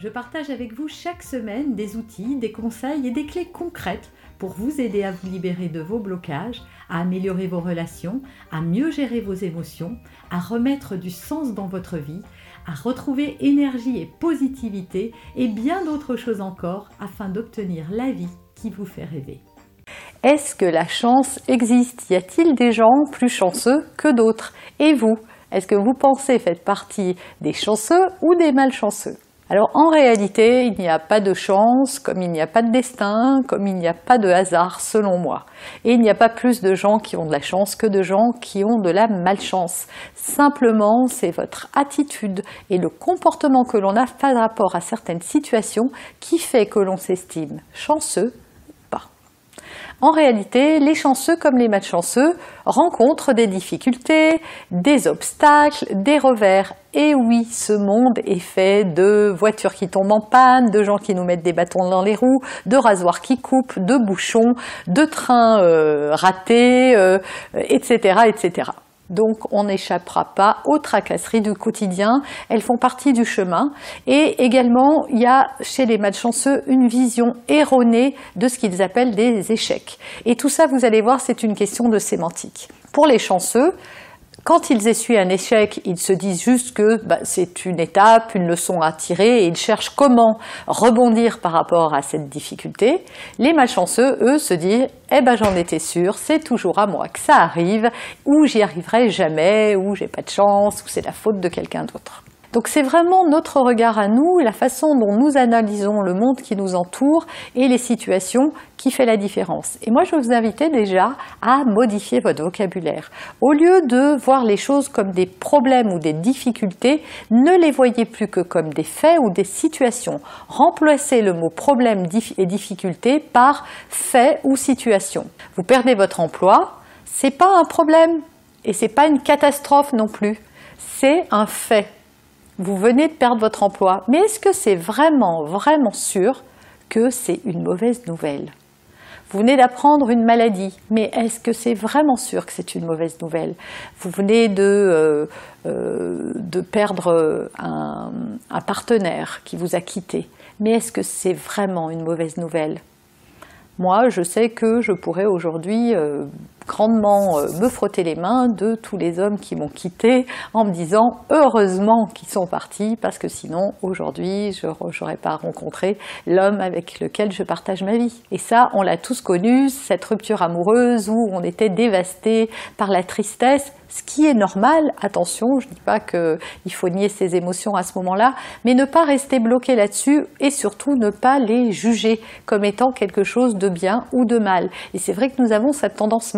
je partage avec vous chaque semaine des outils, des conseils et des clés concrètes pour vous aider à vous libérer de vos blocages, à améliorer vos relations, à mieux gérer vos émotions, à remettre du sens dans votre vie, à retrouver énergie et positivité et bien d'autres choses encore afin d'obtenir la vie qui vous fait rêver. Est-ce que la chance existe? Y a-t-il des gens plus chanceux que d'autres? Et vous Est-ce que vous pensez faire partie des chanceux ou des malchanceux? Alors en réalité, il n'y a pas de chance, comme il n'y a pas de destin, comme il n'y a pas de hasard selon moi. Et il n'y a pas plus de gens qui ont de la chance que de gens qui ont de la malchance. Simplement, c'est votre attitude et le comportement que l'on a par rapport à certaines situations qui fait que l'on s'estime chanceux en réalité, les chanceux comme les malchanceux rencontrent des difficultés, des obstacles, des revers. Et oui, ce monde est fait de voitures qui tombent en panne, de gens qui nous mettent des bâtons dans les roues, de rasoirs qui coupent, de bouchons, de trains euh, ratés, etc., euh, etc. Donc on n'échappera pas aux tracasseries du quotidien, elles font partie du chemin. Et également, il y a chez les malchanceux une vision erronée de ce qu'ils appellent des échecs. Et tout ça, vous allez voir, c'est une question de sémantique. Pour les chanceux, quand ils essuient un échec, ils se disent juste que bah, c'est une étape, une leçon à tirer, et ils cherchent comment rebondir par rapport à cette difficulté. Les malchanceux, eux, se disent eh ben j'en étais sûr, c'est toujours à moi que ça arrive, ou j'y arriverai jamais, ou j'ai pas de chance, ou c'est la faute de quelqu'un d'autre. Donc c'est vraiment notre regard à nous, la façon dont nous analysons le monde qui nous entoure et les situations qui fait la différence. Et moi je vous invitais déjà à modifier votre vocabulaire. Au lieu de voir les choses comme des problèmes ou des difficultés, ne les voyez plus que comme des faits ou des situations. Remplacez le mot problème et difficulté par fait ou situation. Vous perdez votre emploi, c'est pas un problème et c'est pas une catastrophe non plus. C'est un fait vous venez de perdre votre emploi, mais est-ce que c'est vraiment, vraiment sûr que c'est une mauvaise nouvelle? Vous venez d'apprendre une maladie, mais est-ce que c'est vraiment sûr que c'est une mauvaise nouvelle? Vous venez de, euh, euh, perdre un, partenaire qui vous a quitté, mais est-ce que c'est vraiment une mauvaise nouvelle? Moi, je sais que je pourrais aujourd'hui euh, grandement euh, me frotter les mains de tous les hommes qui m'ont quitté en me disant heureusement qu'ils sont partis parce que sinon aujourd'hui je n'aurais pas rencontré l'homme avec lequel je partage ma vie. Et ça, on l'a tous connu, cette rupture amoureuse où on était dévasté par la tristesse ce qui est normal, attention, je ne dis pas qu'il faut nier ses émotions à ce moment-là, mais ne pas rester bloqué là-dessus et surtout ne pas les juger comme étant quelque chose de bien ou de mal. Et c'est vrai que nous avons cette tendance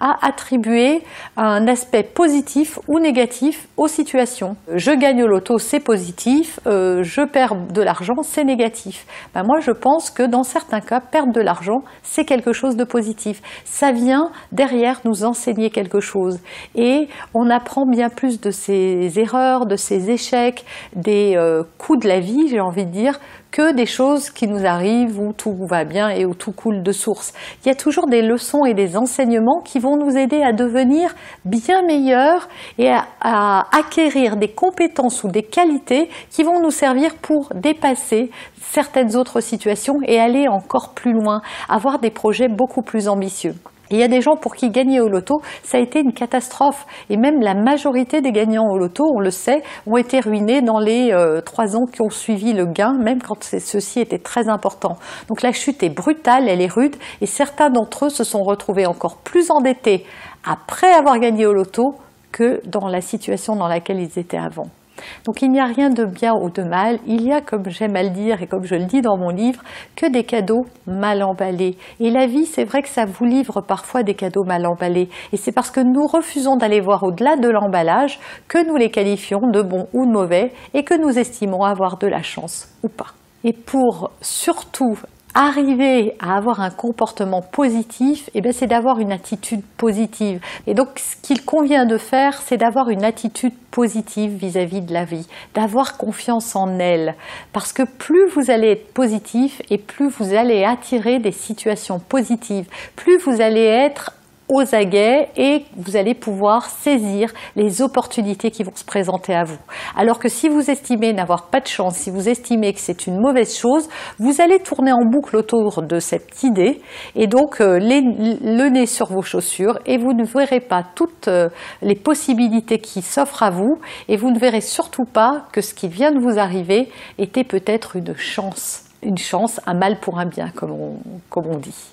à attribuer un aspect positif ou négatif aux situations. Je gagne au loto, c'est positif, euh, je perds de l'argent, c'est négatif. Ben moi, je pense que dans certains cas, perdre de l'argent, c'est quelque chose de positif. Ça vient derrière nous enseigner quelque chose et on apprend bien plus de ses erreurs, de ses échecs, des euh, coups de la vie, j'ai envie de dire, que des choses qui nous arrivent où tout va bien et où tout coule de source. Il y a toujours des leçons et des enseignements qui vont nous aider à devenir bien meilleurs et à, à acquérir des compétences ou des qualités qui vont nous servir pour dépasser certaines autres situations et aller encore plus loin, avoir des projets beaucoup plus ambitieux il y a des gens pour qui gagner au loto, ça a été une catastrophe. Et même la majorité des gagnants au loto, on le sait, ont été ruinés dans les euh, trois ans qui ont suivi le gain, même quand ceci était très important. Donc la chute est brutale, elle est rude, et certains d'entre eux se sont retrouvés encore plus endettés après avoir gagné au loto que dans la situation dans laquelle ils étaient avant. Donc il n'y a rien de bien ou de mal, il y a, comme j'aime à le dire et comme je le dis dans mon livre, que des cadeaux mal emballés. Et la vie, c'est vrai que ça vous livre parfois des cadeaux mal emballés. Et c'est parce que nous refusons d'aller voir au-delà de l'emballage que nous les qualifions de bons ou de mauvais et que nous estimons avoir de la chance ou pas. Et pour surtout arriver à avoir un comportement positif, eh c'est d'avoir une attitude positive. Et donc, ce qu'il convient de faire, c'est d'avoir une attitude positive vis-à-vis de la vie, d'avoir confiance en elle. Parce que plus vous allez être positif et plus vous allez attirer des situations positives, plus vous allez être aux aguets et vous allez pouvoir saisir les opportunités qui vont se présenter à vous. Alors que si vous estimez n'avoir pas de chance, si vous estimez que c'est une mauvaise chose, vous allez tourner en boucle autour de cette idée et donc euh, le nez sur vos chaussures et vous ne verrez pas toutes euh, les possibilités qui s'offrent à vous et vous ne verrez surtout pas que ce qui vient de vous arriver était peut-être une chance. Une chance, un mal pour un bien, comme comme on dit.